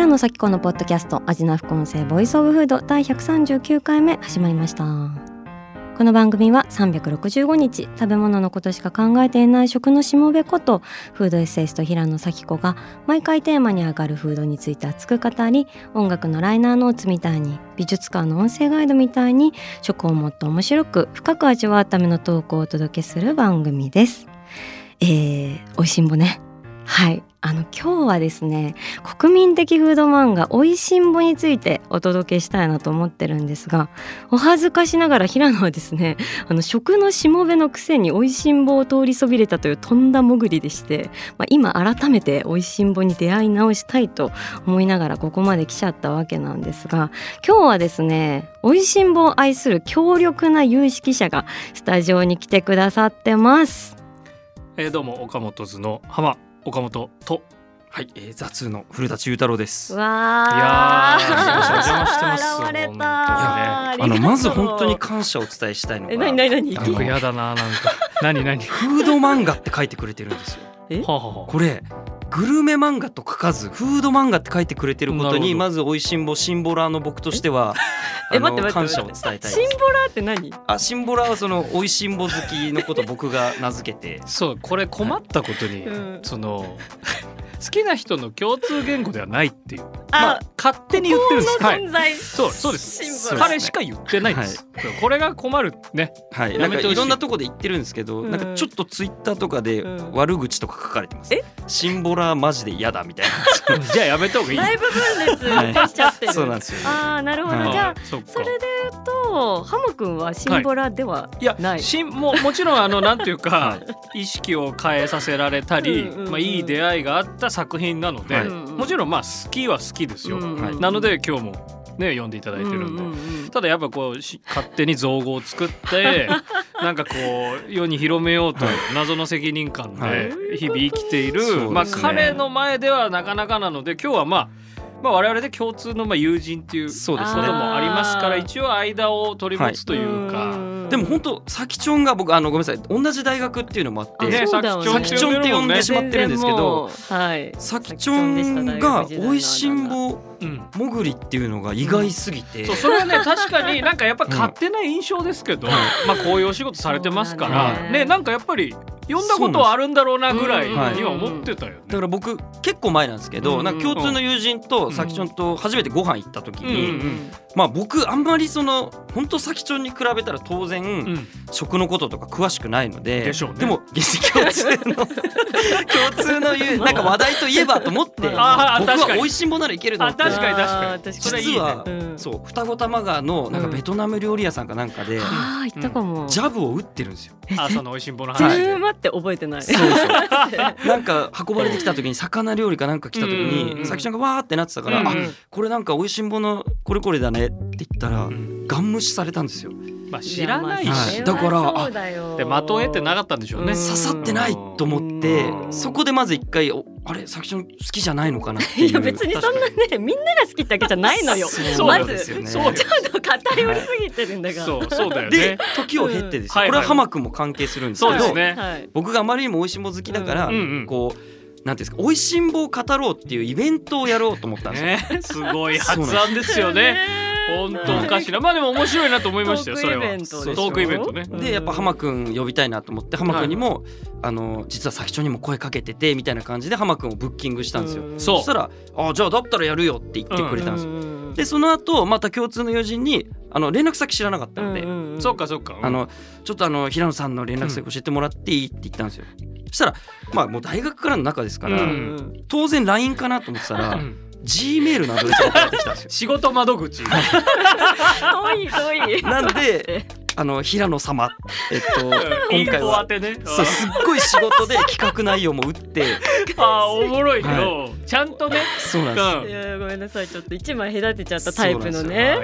平野咲子のポッドキャスト味な副音声ボイスオブフード第139回目始まりましたこの番組は365日食べ物のことしか考えていない食のしもべことフードエッセイスト平野咲子が毎回テーマに上がるフードについて熱く語り音楽のライナーノーツみたいに美術館の音声ガイドみたいに食をもっと面白く深く味わうためのトークをお届けする番組です。えー、おいしんぼねはいあの今日はですね国民的フード漫画「おいしんぼ」についてお届けしたいなと思ってるんですがお恥ずかしながら平野はですねあの食のしもべのくせにおいしんぼを通りそびれたというとんだ潜りでして、まあ、今改めておいしんぼに出会い直したいと思いながらここまで来ちゃったわけなんですが今日はですねおいしんぼを愛する強力な有識者がスタジオに来てくださってます。えー、どうも岡本図の浜岡本とはい、えー、雑の古舘裕太郎です。わいやーお邪魔してます現れ本当にね。たあのまず本当に感謝をお伝えしたいのが、えなになになにあの僕やだななんか。何何？は フード漫画って書いてくれてるんですよ。あはこれグルメ漫画と書かずフード漫画って書いてくれてることにまず美味しんぼシンボラーの僕としては えあの待って感謝を伝えたいシン。ボラーって何？あシンボラーはその美味しんぼ好きのことを僕が名付けて。そうこれ困ったことに、うん。その好きな人の共通言語ではないっていう。あまあ勝手に言ってるんです。はいこの存在、そうそうです。シンボラー彼しか言ってないんです、これが困るね。はい。なんかやめてほしい。いろんなとこで言ってるんですけど、うん。なんかちょっとツイッターとかでうん。悪口とか書かれてます。え？シンボラーマジで嫌だみたいな。じゃあやめた方がいい。内部分裂しちゃってる、そうなんですよ、ね。ああなるほど、はい。じゃあそれで言うとハム君はシンボラではい。やない、しんももちろんあのなんていうか、は意識を変えさせられたり、うんうんうん。まあ、いい出会いがあった作品なので、はいもちろんまあ好きは好きですよ、うんうんはい。なので今日もね読んでいただいてるんで、うんうんうん。ただやっぱこうし勝手に造語を作って なんかこう世に広めようという謎の責任感はい。で日々生きている、そうですね。まあ彼の前ではなかなかなので今日はまあまあ我々で共通のまあ友人っていうそうですね。こともありますからあー。一応間を取り持つというか。んでも本当さきちょんが僕あのごめんなさい。同じ大学っていうのもあって、ねそうだよね。さきちょんって呼んで。しまってるんですけどはい。さきちょんが美味しんぼうんもぐりっていうのが意外すぎて、そうそれはね確かになんかやっぱ勝手な印象ですけど、まあこういうお仕事されてますからね。ねなんかやっぱり読んだことはあるんだろうなぐらいには思ってたよね。だから僕結構前なんですけど、うん。なんか共通の友人とさきちょんと初めてご飯行った時に、うん。うんまあ僕あんまりその本当さきちょんに比べたら当然、うん。食のこととか詳しくないのででしょうね。でも共通の 共通の言うなんか話題といえばと思って僕は美味しんぼならいけると思ってあ確かに確かに。実はうん。そう双子玉川のなんかベトナム料理屋さんかなんかでああ言ったかも、ジャブを打ってるんですよ。朝の美味しんぼの全話。で。然待って覚えてない。そうそう。なんか運ばれてきた時に魚料理かなんか来た時うんうんうん。にさきちゃんがわーってなってたから、うん。あこれなんか美味しんぼのこれこれだねって言ったら、うん。ガン無視されたんですよ。まあ知らないはし。いだからで的を得てなかったんでしょうね。うん。刺さってないと思ってうん。そこでまず一回おあれ？さきちゃん好きじゃないのかなっていう。いや別にそんなねみんなが好きってわけじゃないのよ。そう。まずなんですよね。そうよちょっと語りすぎてるんだから。そうそうだよでね。時を経ってですよ、うん。これは浜君も関係するんですけど、そうですね。はい僕があまりにも美味しんぼ好きだから、うんうん。こうなんていうんですか美味しんぼを語ろうっていうイベントをやろうと思ったんですよ。ね。すごい発案ですよね。本当おかしなまあでも面白いなと思いましたよそれは。トークイベントね。でやっぱ浜君呼びたいなと思って浜君にも、あの実は先長にも声かけててみたいな感じで浜君をブッキングしたんですよ。うんそしたら「あじゃあだったらやるよ」って言ってくれたんですよ。うんでその後また共通の友人にあの連絡先知らなかったので「うんうんうんそっかそっか。あのちょっとあの平野さんの連絡先教えてもらっていい?」って言ったんですよ。そしたらまあもう大学からの仲ですから、ううんん当然 LINE かなと思ってたら、うん G メールのアドレスが返ってきたんですよ。仕事窓口。遠い遠いなんであの平野様。えっと 今回はね。そうすっごい仕事で企画内容も打って。あーおもろい。けど、ちゃんとね。そうなんです。うん。いやごめんなさい。ちょっと一枚隔てちゃったタイプのね。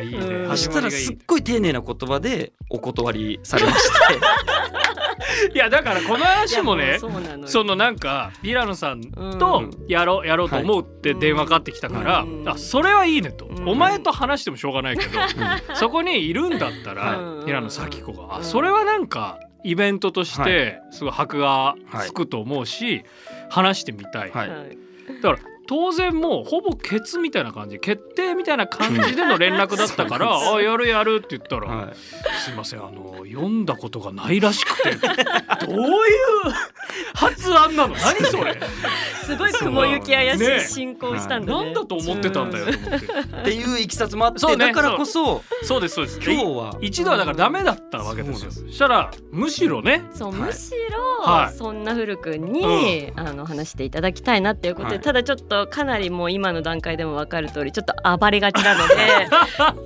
そしたらすっごい丁寧な言葉でお断りされまして。いやだからこの話もねそのよ。そのなんかピラノさんうとん。やろうやろうと思うって電話かかってきたから、うん。あそれはいいねと、うん。お前と話してもしょうがないけど、そこにいるんだったら、うん平野咲子が、うん。あそれはなんかイベントとしてすごい箔がつくと思うし、話してみたい、はい。はい。だから当然もうほぼケツみたいな感じ決定みたいな感じでの連絡だったから「そうあやるやる」って言ったら「はい。すいませんあの読んだことがないらしくて。どういう発案なの？何それ？すごい雲行き怪しねい進行したんだね。なんだと思ってたんだよと思って。っていういきさつもあって、そうね。だからこそそう。ですそうです。今日は。一度はだからダメだったわけですよ。そしたらむしろね。そう、はい。むしろ、はい。そんな古くんに、あの話していただきたいなっていうことで、はい。ただちょっとかなりもう今の段階でも分かる通りちょっと暴れがちなので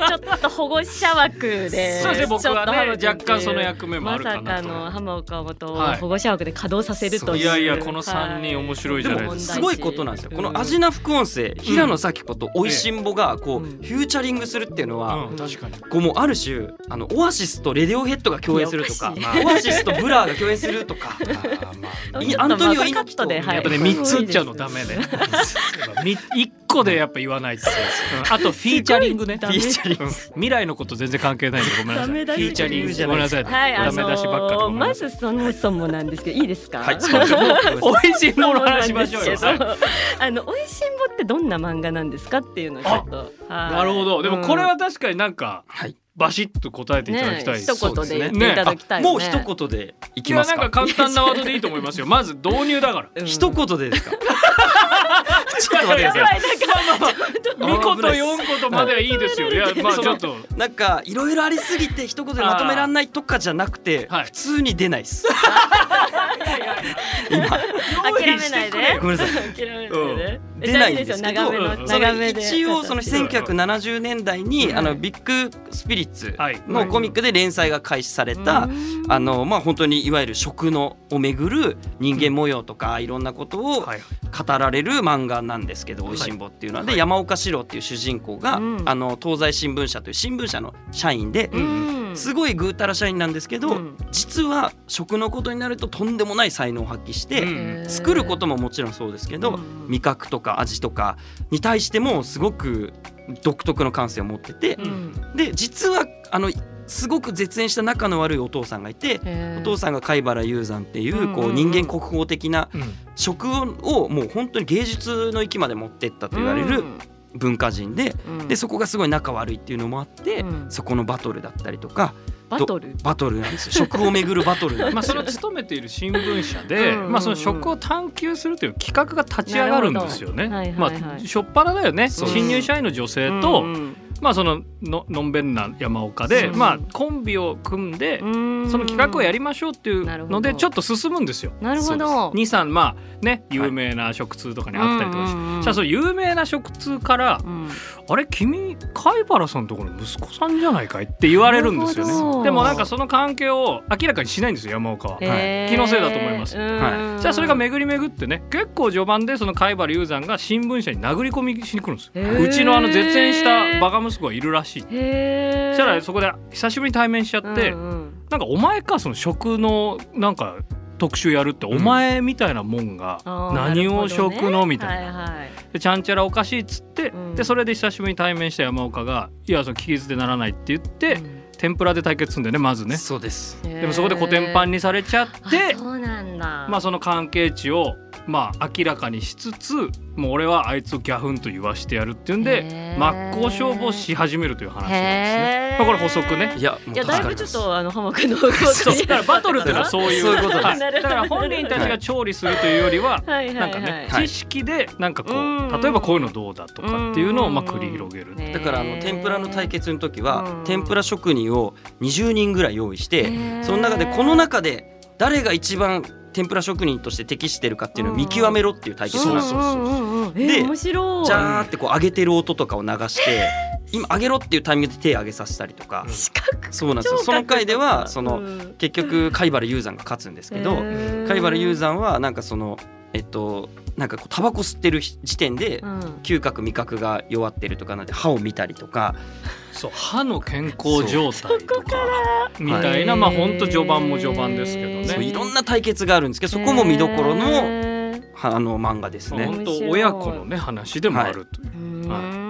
ちょっと保護者枠で。そうですね僕はね若干その役目もあるかなと。まさかの浜岡本をはい保護者枠で稼働させるという、い。やいやこの三人面白いじゃないはですか。すごいことなんですよ。このアジナナ副音声、平野咲子と美味しんぼがこう、うんフューチャリングするっていうのは、うん。確かにこうもうある種あのオアシスとレディオヘッドが共演するとかいやおかしい。オアシスとブラーが共演するとか。いアントニオ猪木とで、はい、やっぱね三つ言っちゃうのダメね。み一個でやっぱ言わないと。うんあとフィーチャリングね。フィーチャリングうん未来のこと全然関係ないんでごめんなさい。フィーチャリングじゃないごめんなさい。まずそもそもなんですけどいいですか？はいそうです もうおいしいもの話しましょうよ。あのおいしんぼってどんな漫画なんですかっていうのをちょっとはいなるほど。でもこれは確かになんかはいバシッと答えていただきたい。です。ね一言で言ってねいただきたいよね。もう一言でいきますか。か簡単なワードでいいと思いますよ。まず導入だから。うん。一言でですか？ちょっと待ってください。二個と四個とまではいいですよ。いやまあちょっと。なんかいろいろありすぎて一言でまとめらんないとかじゃなくてはい。普通に出ないです。諦めないで。ごめんなさい。諦めないで。うん出ないんですけど一応その1970年代にうん。あのビッグスピリッツはい。のコミックで連載が開始されたうん。あのまあ本当にいわゆる食のをめぐる人間模様とかいろんなことをはい。語られる漫画なんですけど「おい。しんぼ」っていうのは。で山岡四郎っていう主人公がうん。あの東西新聞社という新聞社の社員でうんすごいぐうたら社員なんですけどうん。実は食のことになるととんでもない才能を発揮してうん。作ることももちろんそうですけどうん。味覚とか味とかに対してもすごく独特の感性を持っててうん。で実はあのすごく絶縁した仲の悪いお父さんがいてお父さんが貝原雄山っていうこう人間国宝的なうん。食をもう本当に芸術の域まで持ってったと言われる文化人でうん。でそこがすごい仲悪いっていうのもあってうん。そこのバトルだったりとかバトル？バトルなんです。よ食をめぐるバトル まあその勤めている新聞社で、うん。うんうんまあその食を探求するという企画が立ち上がるんですよね。はいはいはいまあ初っ端だよね。新入社員の女性と、うんうんまあそのののんべんな山岡で、うん。まあコンビを組んで、うん。その企画をやりましょうっていうのでど。ちょっと進むんですよ。なるほど。二三まあね有名な食通とかにあったりとかして、じゃあその有名な食通からうん。あれ君貝原さんのところの息子さんじゃないかいって言われるんですよね。でもなんかその関係を明らかにしないんですよ。山岡は。へー。気のせいだと思います。うんじゃあそれが巡り巡ってね結構序盤でその貝原雄山が新聞社に殴り込みしに来るんですうちのあの絶縁したバカ息子がいるらしい。したらそこで久しぶりに対面しちゃって、うんうん。なんかお前かその食のなんか特集やるってお前みたいなもんが何を食のみたいな。はいはいでちゃんちゃらおかしいっつって、うん。でそれで久しぶりに対面した山岡が「いやその聞き捨てならない」って言って、うん。天ぷらで対決するんだよねまずね。そうです。でもそこでコテンパンにされちゃってあそうなんだ。まあその関係値をまあ明らかにしつつもう俺はあいつをギャフンと言わしてやるっていうんで真っ向勝負をし始めるという話なんですね。まあこれ補足ね。いやもういやだいぶちょっとあの浜君の動き そうだからバトルっていうのはそういう そういうことです。はいだから本人たちが調理するというよりははいはいはいなんかねはい。知識でなんかこう例えばこういうのどうだとかっていうのをまあうん繰り広げるねだからあの天ぷらの対決の時はうん。天ぷら職人を20人ぐらい用意してその中でこの中で誰が一番天ぷら職人として適してるかっていうのを見極めろっていう対決なんですで面白い。ジャーってこう上げてる音とかを流して今上げろっていうタイミングで手上げさせたりとか。そうなんですよ。その回ではその結局貝原雄山が勝つんですけど貝原雄山はなんかそのえっとなんかこうタバコ吸ってる時点でうん。嗅覚味覚が弱ってるとかなんで歯を見たりとか。そう歯の健康状態とかみたいなまあ本当序盤も序盤ですけどね。そういろんな対決があるんですけどそこも見どころのあの漫画ですね。本当親子のね話でもあるという。うはー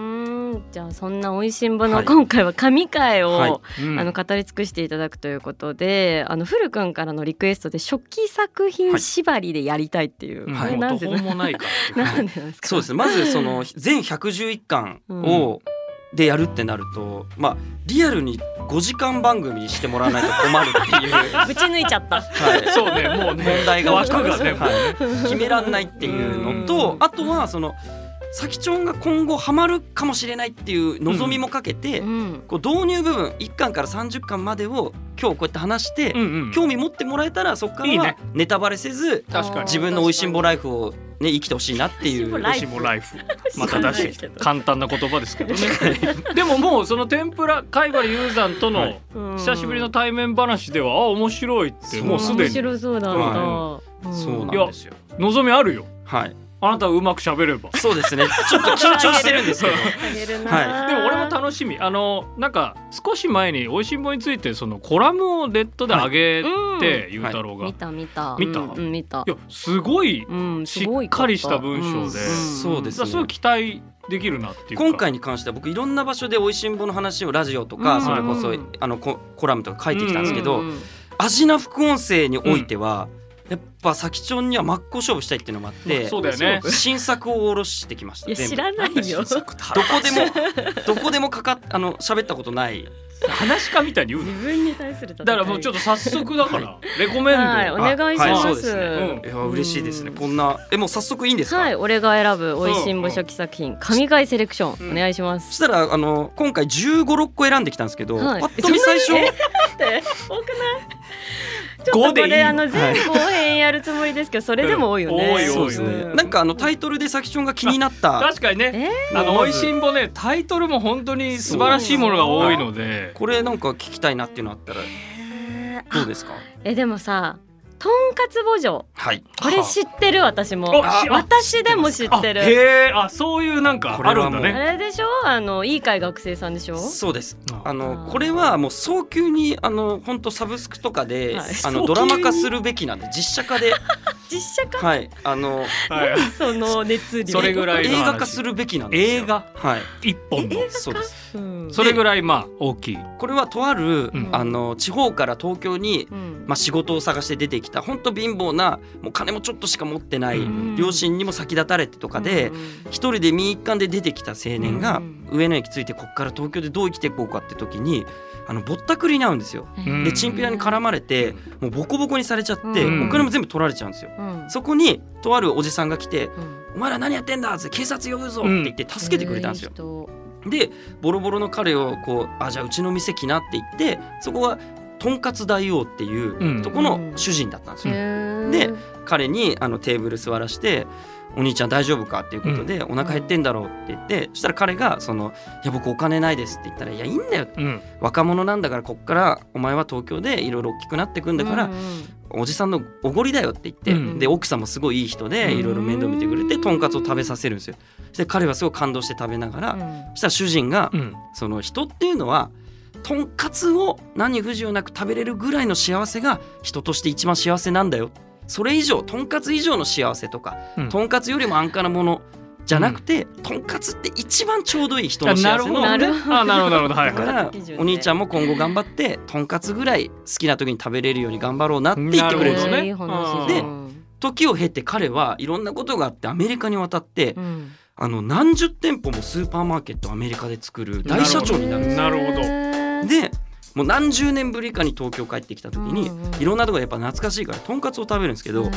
んじゃあそんな美味しんぼのはい。今回は神回を、はい。うん。あの語り尽くしていただくということで、あの古くんからのリクエストで初期作品縛りでやりたいっていう、うん。これもう途なんで方もないか。なんでなんですか？そうです。ねまずその全111巻を、でやるってなるとまあリアルに5時間番組にしてもらわないと困るっていう、は ぶち抜いちゃった。い、そうねもうね。問題が起きて枠がね。はい。決めらんないっていうのとうん。あとはそのさきちょんが今後ハマるかもしれないっていう望みもかけて、うん。こう導入部分1巻から30巻までを今日こうやって話して、うんうん。興味持ってもらえたらそこからはいいね。ネタバレせず確かに。自分の美味しんぼライフを、ね、生きてほしいなっていう。美味しんぼライしもライフ また出して簡単な言葉ですけどね。でももうその天ぷら貝原雄山との久しぶりの対面話ではあ面白いってもうすで面に白そうだ。はうん。そうなんですよ。望みあるよ。はい、あなたはうまく喋れば。そうですね。ちょっと緊張してるんですけど。はでも俺も楽しみ。あのなんか少し前に「おいしんぼ」についてそのコラムをネットで上げてゆうたろうが、見い。た見た。見た？うんうん見た。やすごいうんしっかりした文章で。そうですだからすごい期待できるなっていうか。今回に関しては僕いろんな場所で美味しんぼの話をラジオとか、うん。それこそうんあのココラムとか書いてきたんですけど、うんうん味な副音声においては、やっぱ先ちょんには真っ向勝負したいっていうのもあって、そうだよね新作を下ろしてきました。いや知らないよ。どこでも どこでもかかっあの喋ったことない。話し家みたいに言うの？自分に対するだからもうちょっと早速だから レコメンド、はいお願いしはいます。そうですねうんいや嬉しいですね。こんなえもう早速いいんですか？はい、俺が選ぶ美味しんぼ初期作品神回セレクション、うんお願いします。そしたらあの今回15、6個選んできたんですけど、はいパッと見最初多くない？ちょっとこれあの前後編やるつもりですけど、それでも多いよね。うん多い多いそうですね。うん。なんかあのタイトルでさきちょんが気になった。確かにね。えあの美味しんぼねタイトルも本当に素晴らしいものが多いので。これなんか聞きたいなっていうのあったらー。どうですか？えでもさ、とんかつ墓場。はい。これ知ってる？私も。あ私でも知ってある。へえあそういうなんかこれはもうあるんだね。あれでしょ？あのいい会学生さんでしょ？そうです。ああのこれはもう早急にあの本当サブスクとかで、はい。あのドラマ化するべきなんで実写化で。実写化？はい。あのはい。その熱量。それぐらいの映話画化するべきなんですよ。映画？はい。一本の。そうです。うん。それぐらいまあ大きい。これはとある、うん。あの地方から東京にうん。まあ仕事を探して出てきた本当貧乏なもう金もちょっとしか持ってない、うん。両親にも先立たれてとかで、うん。一人で民一貫で出てきた青年がうん。上野駅着いてこっから東京でどう生きていこうかって時にあのぼったくりに遭うんですよ。うん。でチンピラに絡まれてもうボコボコにされちゃって、うん。お金も全部取られちゃうんですよ。うん。そこにとあるおじさんが来てうん「お前ら何やってんだ!」って警察呼ぶぞって言って助けてくれたんですよ。でボロボロの彼をこう「あじゃあうちの店来な」って言ってそこはとんかつ大王っていううん。とこの主人だったんですよ。でで彼にあのテーブル座らして「お兄ちゃん大丈夫か?」っていうことで「お腹減ってんだろう」って言ってそしたら彼がその「いや僕お金ないです」って言ったら「いやいいんだよ」うん。若者なんだからこっからお前は東京でいろいろ大きくなってくんだから、おじさんのおごりだよって言って、うん。で奥さんもすごいいい人でいろいろ面倒見てくれてとんかつを食べさせるんですよ。で彼はすごい感動して食べながら、そしたら主人が、うん。その人っていうのはとんかつを何不自由なく食べれるぐらいの幸せが人として一番幸せなんだよ。それ以上とんかつ以上の幸せとか、うん。とんかつよりも安価なものじゃなくて、とんかつって一番ちょうどいい人の幸せの。るほどねなるほどあなるほどなるほど。はいはだからお兄ちゃんも今後頑張ってとんかつぐらい好きな時に食べれるように頑張ろうなって言ってくれる。んですよなるほどね。いい。話で時を経て彼はいろんなことがあってアメリカに渡ってうん。あの何十店舗もスーパーマーケットをアメリカで作る大社長になるんですよ。なるほどでもう何十年ぶりかに東京帰ってきた時に、うんうんいろんなところでやっぱ懐かしいからとんかつを食べるんですけど、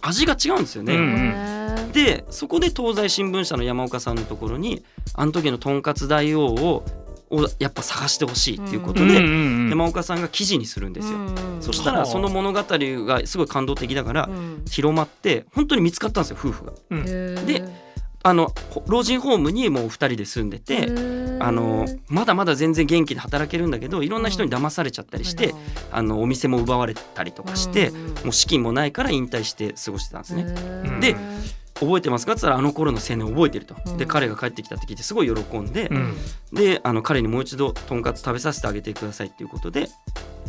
味が違うんですよね。でそこで東西新聞社の山岡さんのところにあの時のとんかつ大王ををやっぱ探してほしいっていうことうんうんで、うん。山岡さんが記事にするんですよ。そしたらはあ。その物語がすごい感動的だから広まって本当に見つかったんですよ夫婦が。であのほ老人ホームにもう2人で住んでてあのまだまだ全然元気で働けるんだけどいろんな人に騙されちゃったりして、あのお店も奪われたりとかして、もう資金もないから引退して過ごしてたんですね。で覚えてますか？って言ったらあの頃の青年覚えてると。でうん。彼が帰ってきたって聞いてすごい喜んで、うん。であの彼にもう一度とんかつ食べさせてあげてくださいっていうことで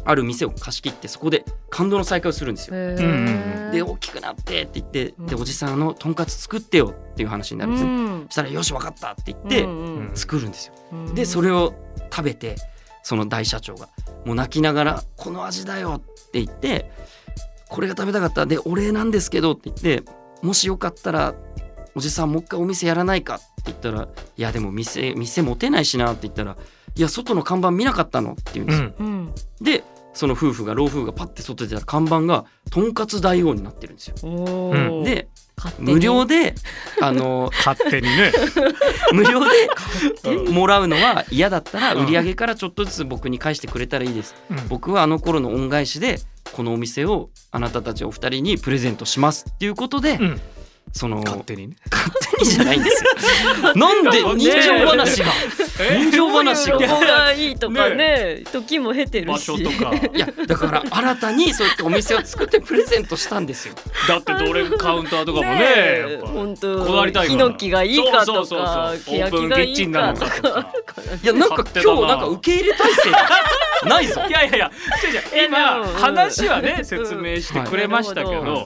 ある店を貸し切ってそこで感動の再会をするんですよ。んで大きくなってって言ってでうん。おじさんあのとんかつ作ってよっていう話になるんですよ。そしたらよし分かったって言ってん作るんですよ。でそれを食べてその大社長がもう泣きながら「この味だよ」って言って「これが食べたかった。でお礼なんですけど」って言って「もしよかったらおじさんもう一回お店やらないか」って言ったら「いやでも店店持てないしな」って言ったら「いや外の看板見なかったの?」って言うんうですよ。んでその夫婦が老夫婦がパッて外出たら看板が「とんかつ大王」になってるんですよ。うんで無料であの 勝手にね。無料でもらうのは嫌だったら売り上げからちょっとずつ僕に返してくれたらいいです。うん。僕はあの頃の恩返しでこのお店をあなたたちお二人にプレゼントしますっていうことで、うんその勝手にね。勝手にじゃないんですよ。なんで人情話が人情話が。ここが。いいとかね時も経てる場し。所とかいやだから新たにそうやってお店を作ってプレゼントしたんですよ。だってどれカウンターとかもね本当こだわりたいからヒノキがいいかとそうそうそうかそう。欅がいいかとか。とかか。いやなんか今日なんか受け入れ体制 ないぞ。い。やいやいや今話はね説明してくれましたけど。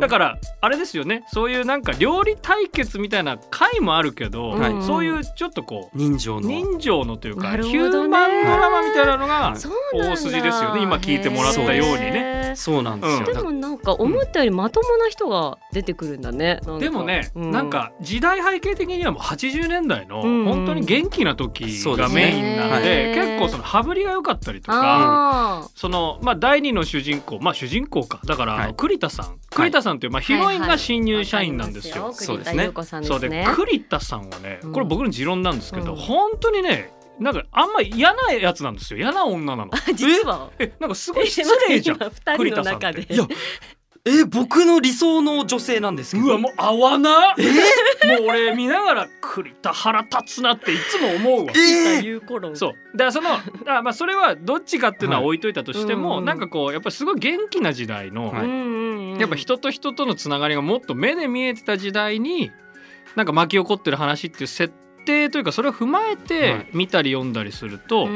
だからあれですよね。そういうなんか料理対決みたいな回もあるけど、はい。そういうちょっとこう人情の。人情のというか、ヒューマンドラマみたいなのが大筋ですよね。今聞いてもらったようにね。そうなんですよ。うん。でもなんか思ったよりまともな人が出てくるんだね。でもね、うなんか時代背景的にはもう80年代のうん本当に元気な時がメインなんで、はい。結構その羽振りが良かったりとか。あそのまあ、第二の主人公まあ主人公か。だから、はい。栗田さん。栗田さんという、まあ、ーヒロインが新入はいはい社員なんですよ。そうですねそうで。栗田さんはねうんこれ僕の持論なんですけど、うん本当にねなんかあんま嫌なやつなんですよ嫌な女なの。実は。えなんかすごい失礼じゃん。今二人の中で。いやえ僕の理想の女性なんですけど。うわもう合わな。もう俺見ながら栗田腹立つなっていつも思うわ。えー。いう頃。そう。だからそのあまあそれはどっちかっていうのは置いといたとしても、はいなんかこうやっぱりすごい元気な時代の、はい。うんうんうん。やっぱ人と人とのつながりがもっと目で見えてた時代になんか巻き起こってる話っていう設定というかそれを踏まえはてい。見たり読んだりすると、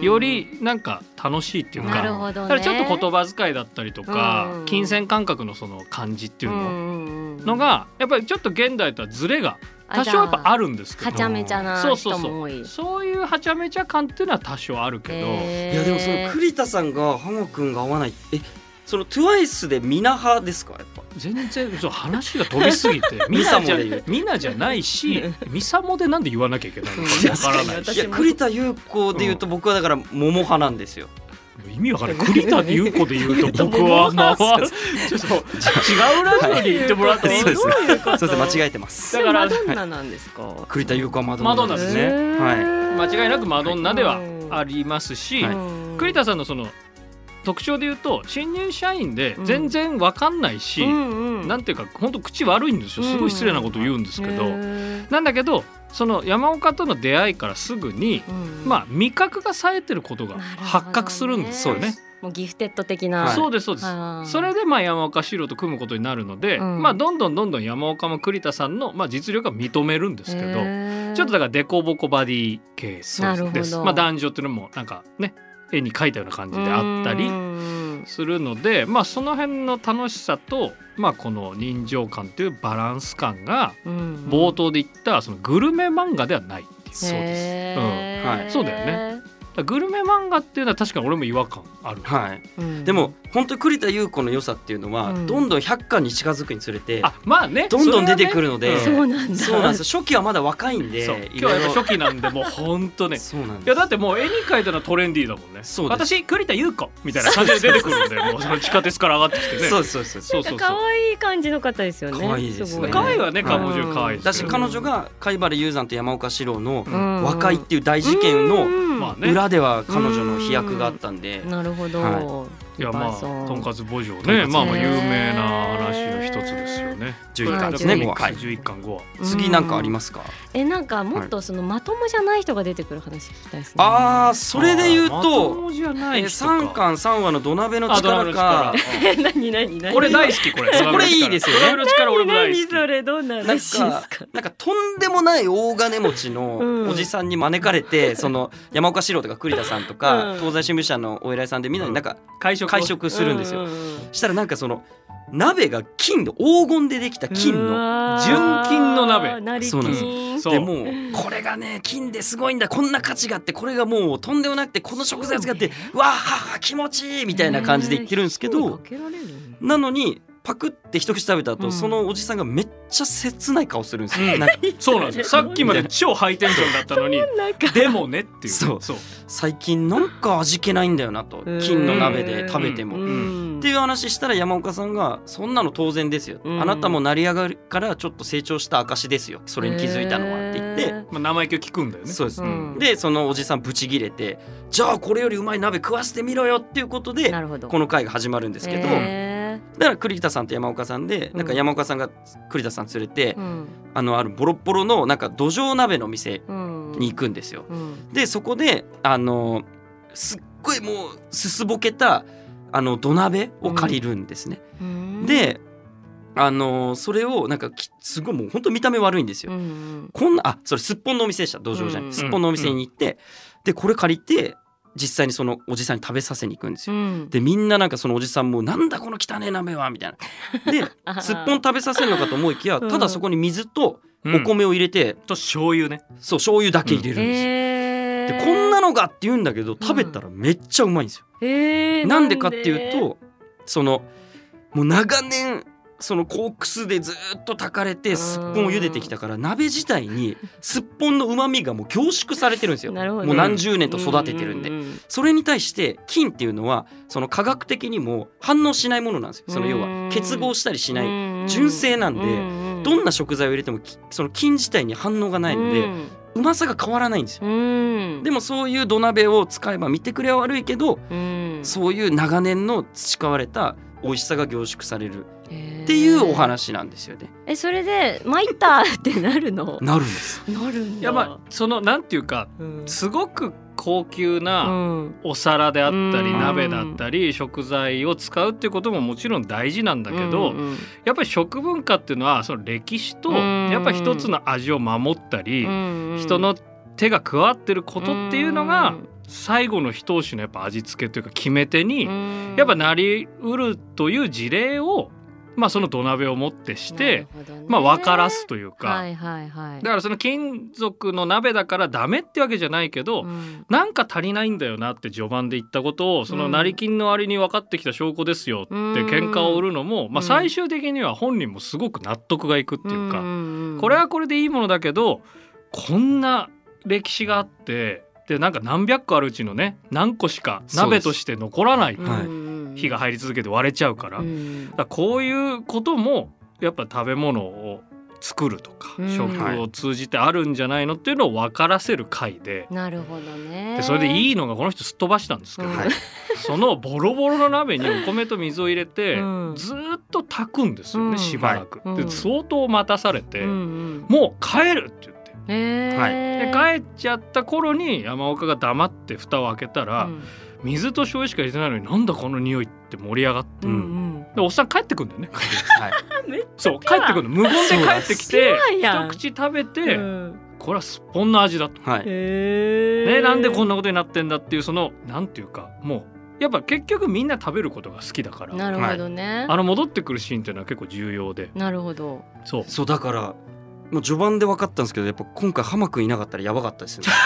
よりなんか楽しいっていうか。なるほどね。だからちょっと言葉遣いだったりとか、うんうん。金銭感覚のその感じっていうのののがやっぱりちょっと現代とはズレが多少やっぱあるんですけど。はちゃめちゃなそうそうそ人も多い。うそういうはちゃめちゃ感っていうのは多少あるけど、いやでもその栗田さんが浜くんが合わない。えその TWICE でミナ派ですか？やっぱ全然そう話が飛びすぎてミ ミサナじゃモで言うミナじゃないしミサモでなんで言わなきゃいけないのうん。かわからない。いや栗田優子で言うと僕はだから桃派なんですよ。意味わからない。栗田優子で言うと僕は まあ ちょっと違うラジオに言ってもらっていいそうですどういうことそうです間違えてます。だからマドンナなんですか？栗田優子はマドンナマドンナですね。はい。間違いなくマドンナではありますし、はい。栗田さんのその特徴で言うと新入社員で全然わかんないし、うんなんていうか本当口悪いんですよ。すごい失礼なこと言うんですけど、へなんだけどその山岡との出会いからすぐに、ーうん。まあ味覚が冴えてることが発覚するんですよね。もうギフテッド的な。はいそうですそうです。それでまあ山岡四郎と組むことになるので、うん。まあどんどんどんどん山岡も栗田さんのまあ実力が認めるんですけど、ちょっとだからデコボコバディ系なるほど。です。まあ男女っていうのもなんかね絵に描いたような感じであったりうん。するので、まあその辺の楽しさとまあこの臨場感というバランス感がうん。冒頭で言ったそのグルメ漫画ではない。っていう。そうです。へーはい。そうだよね。グルメ漫画っていうのは確かに俺も違和感ある。はい。うん。でも本当に栗田優子の良さっていうのは、うん。どんどん100巻に近づくにつれてあまあね。どんどん出てくるので、そね。そうなんだ。そうなんです。よ初期はまだ若いんでそう。今日はやっぱ初期なんでもう本当ね。そうなんです。いやだってもう絵に描いたのはトレンディーだもんね。そうです。私栗田優子みたいな感じで出てくるんで もうその地下鉄から上がってきてね。そうそうそうそうそう可愛い感じの方ですよね。可愛いですね。ご可愛いはね。はい彼女可愛いだし彼女が貝原雄山と山岡四郎のうん和解っていう大事件の裏では彼女の飛躍があったんで。なるほど、いやまあとんかつ牧場ねまあまあ有名な話の一つですよね。11巻ですねはい5話はい。11巻5話。次なんかありますか？えなんかもっとそのまともじゃない人が出てくる話聞きたいですね。あーそれで言うともじゃないえ人か。3巻3話の土鍋の力か。何何何これ大好きこれ。これいいですよね。ドラムの力俺も大何好き。それどんななん話ですか？かなんかとんでもない大金持ちうん。のおじさんに招かれて、その山岡四郎とか栗田さんとか、うん。東西新聞社のお偉いさんでみんなでなんか会食を会食するんですよ。ううんしたらなんかその鍋が金の黄金でできた金うの。純金の鍋。そうなんですでもうこれがね金ですごいんだ。こんな価値があってこれがもうとんでもなくてこの食材を使ってうわあ気持ちいいみたいな感じで言ってるんですけどなのにパクって一口食べた後、うん。そのおじさんがめっちゃ切ない顔するんですよ。うん。なんかそうなんですよ。さっきまで超ハイテンションだったのになんかでもねっていう。そう。そう。最近なんか味気ないんだよなと。うん。金の鍋で食べても。うん。っていう話したら山岡さんが「そんなの当然ですよ、うん。あなたも成り上がるからちょっと成長した証ですよ。それに気づいたのは」って言って、へまあ生意気を聞くんだよね。そうです、うん。でそのおじさんブチギレて「じゃあこれよりうまい鍋食わせてみろよ」っていうことでこの回が始まるんですけど、へだから栗田さんと山岡さんでなんか山岡さんが栗田さん連れて、ーうん。あのあるボロッボロのなんか土壌鍋の店うん。に行くんですよ。うん。でそこであのすっごいもうすすぼけたあの土鍋を借りるんですね。うん。であのそれをなんかきすごいもう本当見た目悪いんですよ。うんこんなあそれすっぽんのお店でした土壌じゃなうん。いすっぽんのお店に行って、でこれ借りて実際にそのおじさんに食べさせに行くんですよ。うん。でみんななんかそのおじさんも「なんだこの汚ねえ鍋は」みたいな。ですっぽん食べさせるのかと思いきやうん。ただそこに水とうん。お米を入れて、と醤油ね。そう醤油だけ入れるんですよ。へー。でこんなのがって言うんだけど食べたらめっちゃうまいんですよ。へー。なんでかっていうとそのもう長年そのコークスでずっと炊かれてすっぽんを茹でてきたから鍋自体にすっぽんの旨味がもう凝縮されてるんですよ。もう何十年と育ててるんで。う。んそれに対して菌っていうのはその科学的にも反応しないものなんですよ。その要うんは結合したりしないうん純正なんでうんどんな食材を入れてもきその菌自体に反応がないのでうまさが変わらないんですよ。うん。でもそういう土鍋を使えば見てくれは悪いけどうん。そういう長年の培われた美味しさが凝縮されるっっていうお話なんですよね。えそれで参ったってなるの？なるんです。なるんだ。いやまあそのなんていうかうん。すごく高級うなん。お皿であったりうん。鍋だったり食材を使うっていうことももちろん大事なんだけどやっぱり食文化っていうのはその歴史とうん。やっぱり一つの味を守ったりうん。人の手が加わってることっていうのがうん。最後の一押しのやっぱ味付けというか決め手にうん。やっぱなりうるという事例をまあその土鍋をもってしてね。まあ分からすというか。はいはいはい。だからその金属の鍋だからダメってわけじゃないけどうん。なんか足りないんだよなって序盤で言ったことをその成金の割に分かってきた証拠ですよって喧嘩を売るのもまあ最終的には本人もすごく納得がいくっていうか。これはこれでいいものだけどこんな歴史があってでなんか何百個あるうちのね何個しか鍋として残らない。はい火が入り続けて割れちゃうから。だかうんらこういうこともやっぱ食べ物を作るとかうん。食を通じてあるんじゃないのっていうのを分からせる回で。なるほどね。でそれでいいのがこの人すっ飛ばしたんですけど、そのボロボロの鍋にお米と水を入れて、うん。ずーっと炊くんですよね、うん。しばらく。で相当待たされて、もう帰るって言って。へでー帰っちゃった頃に山岡が黙って蓋を開けたら、うん水と醤油しか入れてないのになんだこの匂いって盛り上がって、うんうん。でおっさん帰ってくんだよね。はい。そう帰ってくるの。無言で帰ってきて一口食べて、うん。これはすっぽんの味だと。はい。ね、なんでこんなことになってんだっていうそのなんていうかもうやっぱ結局みんな食べることが好きだから。なるほどね。あの戻ってくるシーンっていうのは結構重要で。なるほど。そう。そうだからもう序盤で分かったんですけどやっぱ今回浜君いなかったらやばかったですよね。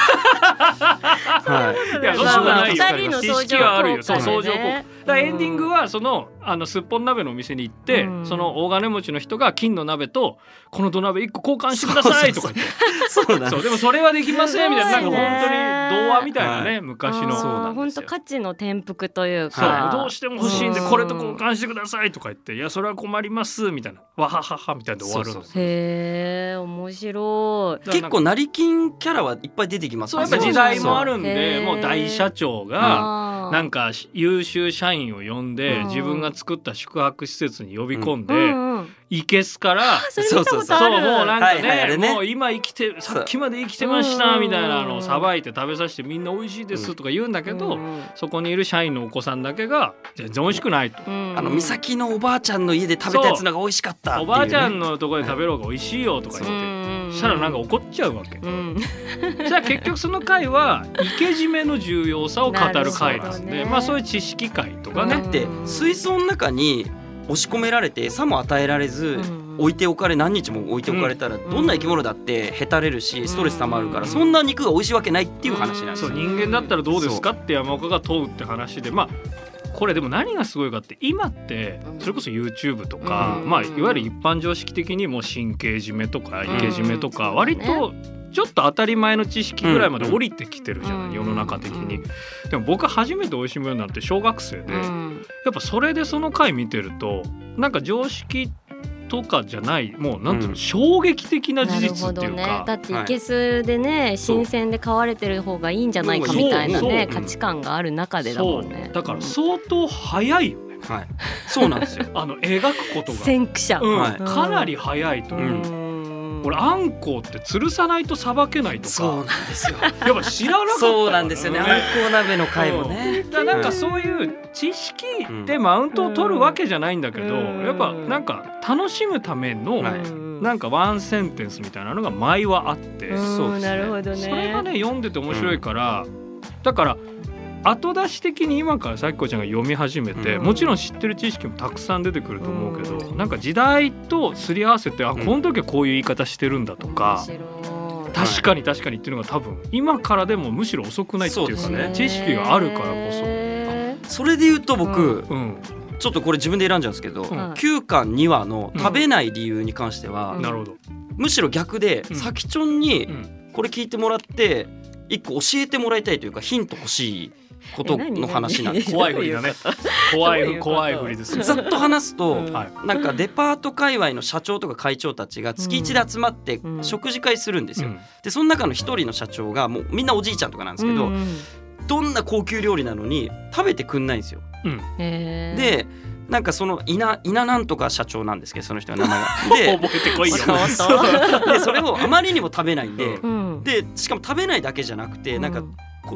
はい。いやまあまあそうじゃないよ二人の相乗知識はあるよ効果でそう相乗効ねだだエンディングはそのあのすっぽん鍋のお店に行って、うん、その大金持ちの人が金の鍋とこの土鍋一個交換してくださいとか言って。そうでもそれはできませんみたいな。なんか本当に童話みたいなね、はい、昔の。本当価値の転覆というか。どうしても欲しいんでこれと交換してくださいとか言っていやそれは困りますみたいな。わはははみたいなで終わるんですへえ面白い。結構成金キャラはいっぱい出てきますね。そうやっぱ時代もあるんでもう大社長がなんか優秀社員を呼んで自分が作った宿泊施設に呼び込んで、うんうんいけすから。そうそうそう。そうもうなんかねはいはいね、もう今生きてさっきまで生きてましたみたいなのをさばいて食べさせてみんな美味しいですとか言うんだけど、そこにいる社員のお子さんだけが全然美味しくないと。あの美咲のおばあちゃんの家で食べたやつのが美味しかった、ね、おばあちゃんのところで食べる方が美味しいよとか言って、したらなんか怒っちゃうわけ。じゃあ結局その回は生け締めの重要さを語る回なんで、ね、まあそういう知識会とかね。だって水槽の中に押し込められて餌も与えられず、置いておかれ何日も置いておかれたらどんな生き物だってへたれるしストレスたまるからそんな肉が美味しいわけないっていう話なんですよ。人間だったらどうですかって山岡が問うって話でまあこれでも何がすごいかって今ってそれこそ YouTube とか、まあ、いわゆる一般常識的にも神経締めとか生け締めとか割とちょっと当たり前の知識ぐらいまで降りてきてるじゃない、うん、世の中的に。でも僕初めて美味しむようになって小学生で、うん、やっぱそれでその回見てるとなんか常識とかじゃないもうなんていうの、うん、衝撃的な事実っていうか、ね、だってい。けすでね、はい、新鮮で買われてる方がいいんじゃないかみたいなね価値観がある中でだもんね。だから相当早いよね、はい、そうなんですよ。あの描くことが。先駆者、うん、かなり早いと思う。俺あんこうって吊るさないとさばけないとか。そうなんですよ。やっぱ知らなかったそうなんですよね。あんこう鍋の回もね、だなんかそういう知識でマウントを取るわけじゃないんだけど、やっぱなんか楽しむための、なんかワンセンテンスみたいなのが前はあって。そうなるほどね。それがね読んでて面白いから、だから後出し的に今からさきこちゃんが読み始めて、うん、もちろん知ってる知識もたくさん出てくると思うけど、うん、なんか時代とすり合わせてあこの時はこういう言い方してるんだとか。確かに確かにっていうのが多分今からでもむしろ遅くないっていうかね、ね、知識があるからこそ。それで言うと僕、うん、ちょっとこれ自分で選んじゃうんですけど、うん、9巻2話の食べない理由に関しては、なるほど。むしろ逆で、さきちょんにこれ聞いてもらって一個教えてもらいたいというかヒント欲しいことの話なんで。す怖いふりだね。怖い怖いふりですざっと話すと、うん、なんかデパート界隈の社長とか会長たちが月一で集まって食事会するんですよ、うん、でその中の一人の社長がもうみんなおじいちゃんとかなんですけど、うん、どんな高級料理なのに食べてくんないんですよ、でなんかその稲稲なんとか社長なんですけどその人の名前が。で覚えてこいよ。でそれをあまりにも食べないんで、うん、でしかも食べないだけじゃなくてなんか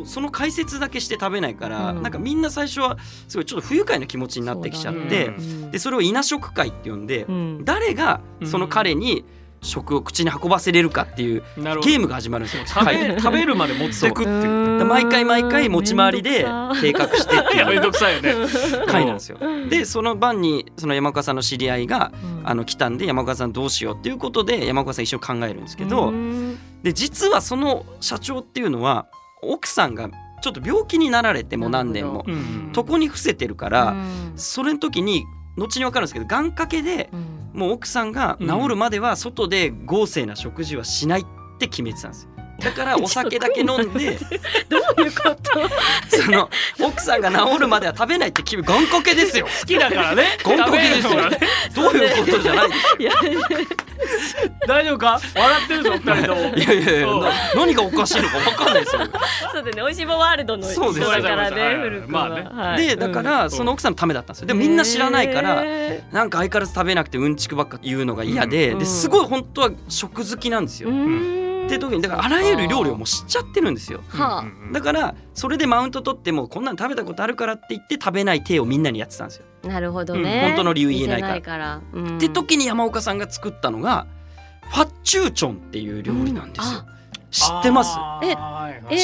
その解説だけして食べないから、うん、なんかみんな最初はすごいちょっと不愉快な気持ちになってきちゃって、ね、でそれを稲食会って呼んで、うん、誰がその彼に食を口に運ばせれるかっていうゲームが始まるんですよ。食べ食べるまで持ってくって。いう毎回毎回持ち回りで計画してっていう。めんさいよね。回なんですよ。でその晩にその山岡さんの知り合いが、あの来たんで山岡さんどうしようっていうことで山岡さん一緒考えるんですけどで実はその社長っていうのは奥さんがちょっと病気になられても何年も床に伏せてるから、それの時に後に分かるんですけど願掛けで、もう奥さんが治るまでは外で豪勢な食事はしないって決めてたんですよ。だからお酒だけ飲んで どういうこと？その奥さんが治るまでは食べないって決め願掛けですよ。好きだからね。願掛けですよ。どういうことじゃない大丈夫か？笑ってるぞ二人とも。いやいやいや何がおかしいのか分かんないですよ。そうだねおいしいもワールドのそうです。からね古くは、まあね、でだからその奥さんのためだったんですよ。でもみんな知らないからなんか相変わらず食べなくてうんちくばっか言うのが嫌でですごい本当は食好きなんですよって時にだからあらゆる料理をもう知っちゃってるんですよ、だからそれでマウント取ってもこんなの食べたことあるからって言って食べない手をみんなにやってたんですよ。なるほどね、本当の理由言えないから。って時に山岡さんが作ったのがファッチューチョンっていう料理なんですよ、知ってます？え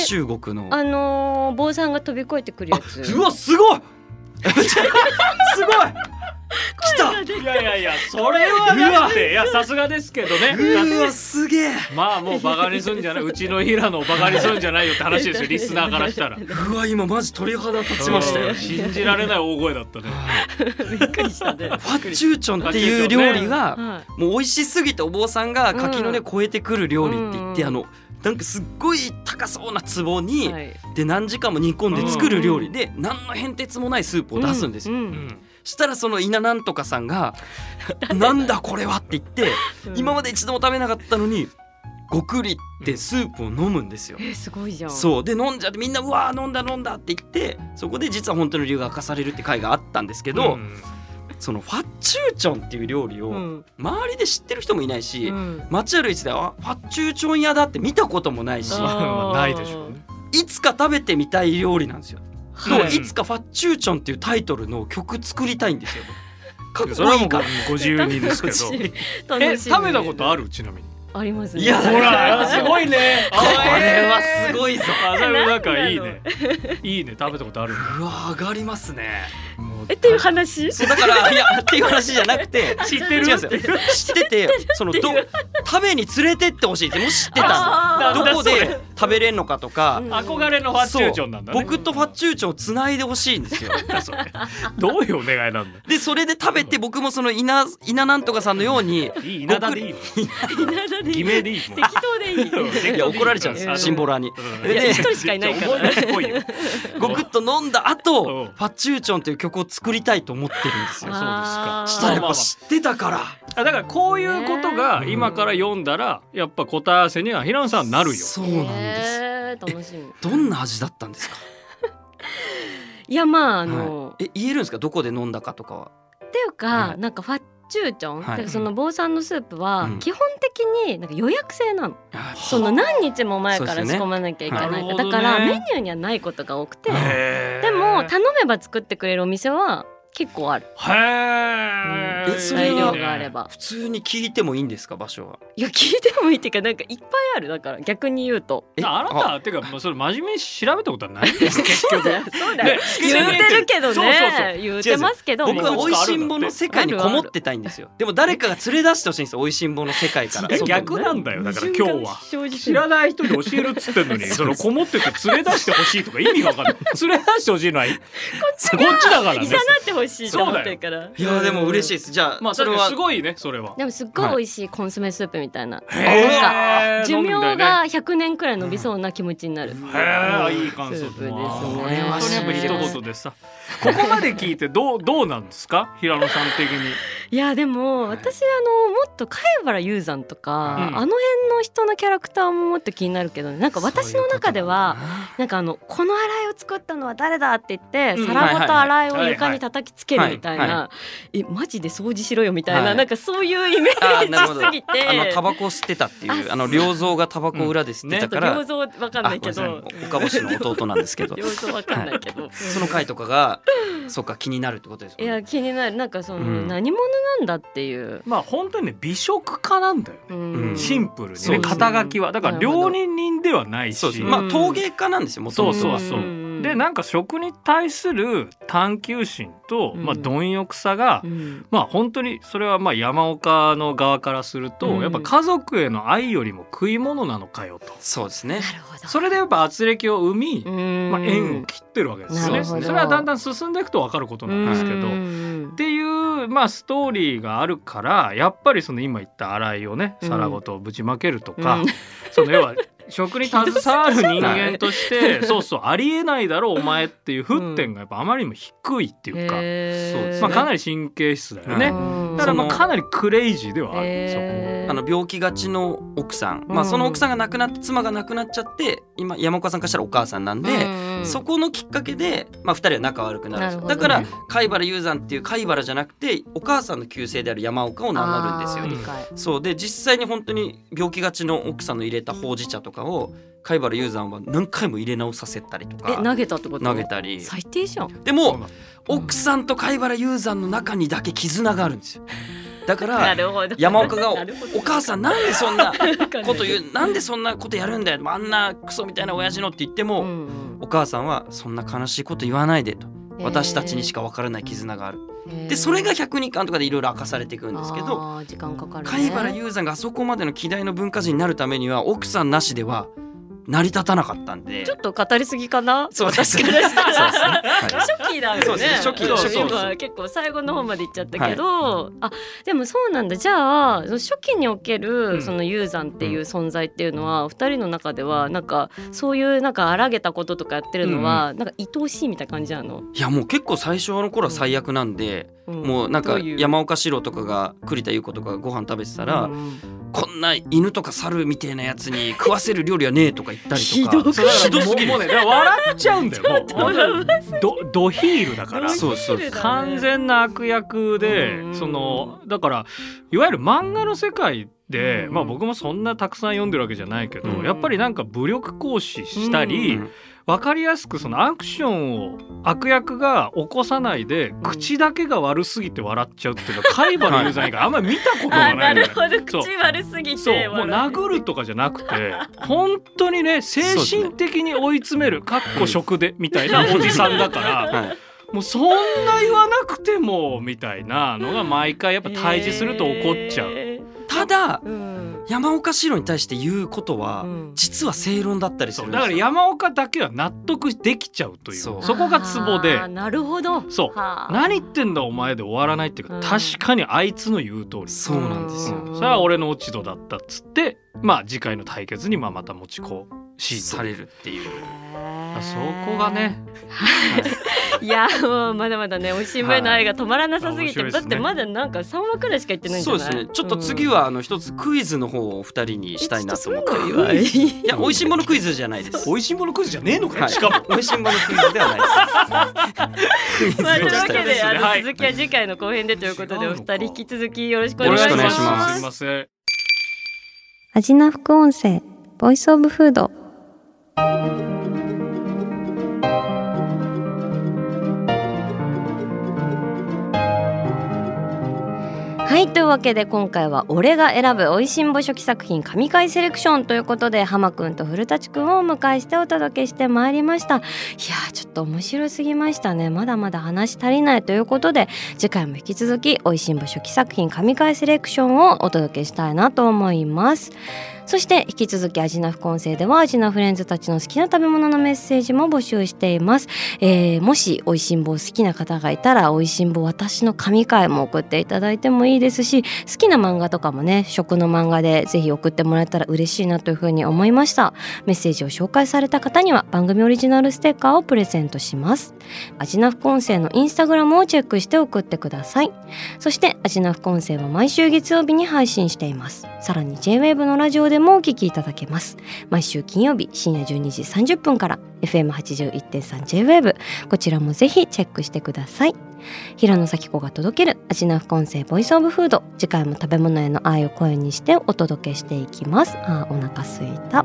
中国の。あのー、坊さんが飛び越えてくるやつ。うわすごい すごい。来た。いやいやいやそれはだっていやさすがですけどね。うわすげえ。まあもうバカにすんじゃない。うちの平野をバカにすんじゃないよって話ですよ リスナーからしたら。うわ今マジ鳥肌立ちましたよ。うん信じられない大声だったね。びっくりしたね。ファッチューチョンっていう料理がはもう美味しすぎてお坊さんが柿の根うん。超えてくる料理って言って、うん。あのなんかすっごい高そうな壺いに、はい。で何時間も煮込んで作る料理で、何の変哲もないスープを出すんですよ、ううん。したらその稲なんとかさんが「なんだこれは」って言って、うん。今まで一度も食べなかったのにごくりってスープを飲むんですよ。えーすごいじゃん。そう。で飲んじゃってみんな「うわー飲んだ飲んだ」って言ってそこで実は本当の理由が明かされるって回があったんですけど、うんそのファッチューチョンっていう料理をうん。周りで知ってる人もいないし、うん。街歩いててあファッチューチョン屋だって見たこともないしないでしょうね。いつか食べてみたい料理なんですよ。とはい。いつかファッチューチョンっていうタイトルの曲作りたいんですよ。かっそれはもこいういから。ご自由にですけど。楽しみえ食べたことある？ちなみにありますね。いやほらすごいね。これはすごいぞ。あそれなんかいいね。いいね。食べたことあるうわ上がりますね。えっていう話？そうだからいやっていう話じゃなくて知ってる？違うんですよ。知っててそのど食べに連れてってほしいってもし知ってたどこで食べれるのかとかうん。憧れのファッチューチョンなんだね。僕とファッチューチョンをつないでほしいんですよ。どういうお願いなんだ？よでそれで食べて僕もその稲稲なんとかさんのようにいい稲田でいいの？稲田でいい。偽名でいいもん適当でいい いや怒られちゃうんですシンボラに。うん。いや一人しかいないから。ごくっと飲んだうん。後ファッチューチョンという曲を作りたいと思ってるんですよ。あー。したらやっぱ知ってたから。あだからこういうことがね今から読んだらやっぱ答え合わせには平野さんなるよ。そうなんです。楽しみ。どんな味だったんですか？いやまああの、はい、え言えるんですか？どこで飲んだかとかは？っていうか、はい。なんかファッチューチョン、はい。その坊さんのスープはうん。基本的になんか予約制なの、あその何日も前から仕込まなきゃいけない。ね。だからメニューにはないことが多くて、でも頼めば作ってくれるお店は結構ある、へえうん。それは。材料があれば普通に聞いてもいいんですか場所は？いや聞いてもいいっていうかなんかいっぱいある。だから逆に言うと。え？あなたっていうかもうそれ真面目に調べたことはないんです よ。結局。そうだよ、ね。言うてるけどね。そうそうそう。言うてますけど僕はも美味しんぼの世界にこもってたいんですよ。でも誰かが連れ出してほしいんですよ美味しんぼの世界から。逆なんだよだから今日は。正直知らない人に教えるっつってんのに そのこもってて連れ出してほしいとか意味わかんない。連れ出してほしいのはこっちだからね。いざなってほしいと思ってるから。いやでも嬉しいです。じゃあ、まあそれはすごいねそれは。でもすっごい美味しいコンソメスープみたいな、なんか寿命が100年くらい伸びそうな気持ちになる、へえいい感想スープですね。れはれはやっぱ一言でさここまで聞いてどう どうなんですか？平野さん的に。いやでもはい。私あのもっと貝原雄山とか、うん。あの辺の人のキャラクターももっと気になるけどね。なんか私の中ではなんかあのこの洗いを作ったのは誰だって言って、うん。皿ごと洗いを床に叩きつけるみたいな、えマジで掃除しろよみたいな、はい。なんかそういうイメあージすぎて。あのタバコを吸ってたっていうああの良三がタバコを裏で吸ってたから、良三わかんないけど。岡星の弟なんですけど。良三わかんないけど、その回とかがそっか気になるってことですいよね。や気になる。なんかその、うん。何者なんだっていう、まあ本当にね美食家なんだよね。うん。シンプルにね。ね。肩書きは。だから料理人ではないし。そうです。うんまあ陶芸家なんですよ。もともとは。そうそうそうでなんか食に対する探求心と、うん。まあ貪欲さが、うん。まあ本当にそれはまあ山岡の側からすると、うん。やっぱ家族への愛よりも食い物なのかよと。そうですね。なるほど。それでやっぱ圧力を生み、うん。まあ、縁を切ってるわけですよ。ねそれはだんだん進んでいくと分かることなんですけど、うん。っていう、まあ、ストーリーがあるからやっぱりその今言った洗いをねうん。皿ごとぶちまけるとか、うん。その要は食に携わる人間として そうそう。ありえないだろうお前っていう沸点がやっぱあまりにも低いっていうか、うですまあ、かなり神経質だよね。うん。だからまあかなりクレイジーではある、へー。あの病気がちの奥さん、うん。まあその奥さんが亡くなって妻が亡くなっちゃって今山岡さんからしたらお母さんなんで、うん。そこのきっかけで、まあ、2人は仲悪くなる。んですよだから貝原雄山っていう貝原じゃなくてお母さんの旧姓である山岡を名乗るんですよ。そう。で実際に本当に病気がちの奥さんの入れたほうじ茶とかを貝原雄山は何回も入れ直させたりとえか投げたってこと？投げたり。最低じゃん。でも奥さんと貝原雄山の中にだけ絆があるんですよ。だかなら山岡が なるほど「お母さんなんでそんなこと言う うなんでそんなことやるんだよ。あんなクソみたいな親父の」って言っても、んお母さんは「そんな悲しいこと言わないで」と。私たちにしか分からない絆がある。でそれが102巻とかでいろいろ明かされていくんですけど時間かかる、ね、貝原雄山があそこまでの希代の文化人になるためには奥さんなしでは成り立たなかったんで。ちょっと語りすぎかな？そうです。ね。初期だよね。初期初期今結構最後の方まで行っちゃったけど、はい、あでもそうなんだ。じゃあ初期におけるそのユーザンっていう存在っていうのは、うん、2人の中ではなんかそういうなんか荒げたこととかやってるのは、うん、なんか愛おしいみたいな感じなの？いやもう結構最初の頃は最悪なんで、うん、もうなんか山岡四郎とかが栗田優子とかご飯食べてたら、こんな犬とか猿みたいなやつに食わせる料理はねえとか言ったりとか。ひどすぎる。もうね笑っちゃうんだよ。もうドドヒールだからそうそう完全な悪役でそのだからいわゆる漫画の世界で、まあ僕もそんなたくさん読んでるわけじゃないけど、やっぱりなんか武力行使したり、分かりやすくそのアクションを悪役が起こさないで、口だけが悪すぎて笑っちゃうっていうのは 海馬のユーザー以外あんまり見たことがない、なるほど口悪すぎてそう。もう殴るとかじゃなくて本当にね精神的に追い詰めるかっこ食でみたいなおじさんだから。はい。もうそんな言わなくてもみたいなのが毎回やっぱ対峙すると怒っちゃう。ただ、うん、山岡四郎に対して言うことは、うん、実は正論だったりするだから山岡だけは納得できちゃうというそこがツボで。なるほど。そう。何言ってんだお前で終わらないっていうか、うん、確かにあいつの言う通り。そうなんですよ、それは俺の落ち度だったっつってまあ次回の対決にまあまた持ち込しされるっていう。そこがね。いやもうまだまだねおいしい前の愛が止まらなさすぎて、はい。ね、だってまだなんか3話くらいしか言ってないんじゃないそうですね。ちょっと次はあの一つクイズの方をお二人にしたいなと思って いやおいしいものクイズじゃないです。おいしいものクイズじゃねえのか、はい、しかもおいしいものクイズではないです。まあというわけで、あの続きは次回の後編でということで、お二人引き続きよろしくお願いします。すみません。味な副音声ボイスオブフードはいというわけで今回は俺が選ぶおいしんぼ初期作品神回セレクションということで浜くんと古舘くんをお迎えしてお届けしてまいりました。いやちょっと面白すぎましたね。まだまだ話足りないということで次回も引き続きおいしんぼ初期作品神回セレクションをお届けしたいなと思います。そして引き続きアジナ副音声ではアジナフレンズたちの好きな食べ物のメッセージも募集しています、えー、もし美味しんぼ好きな方がいたら美味しんぼ私の神回も送っていただいてもいいですし好きな漫画とかもね食の漫画でぜひ送ってもらえたら嬉しいなというふうに思いました。メッセージを紹介された方には番組オリジナルステッカーをプレゼントします。アジナ副音声のインスタグラムをチェックして送ってください。そしてアジナ副音声は毎週月曜日に配信しています。さらに JWAVE のラジオでもお聞きいただけます。毎週金曜日深夜12時30分から FM81.3JWAVE こちらもぜひチェックしてください。平野咲子が届ける味の副音声ボイスオブフード。次回も食べ物への愛を声にしてお届けしていきます。あお腹すいた。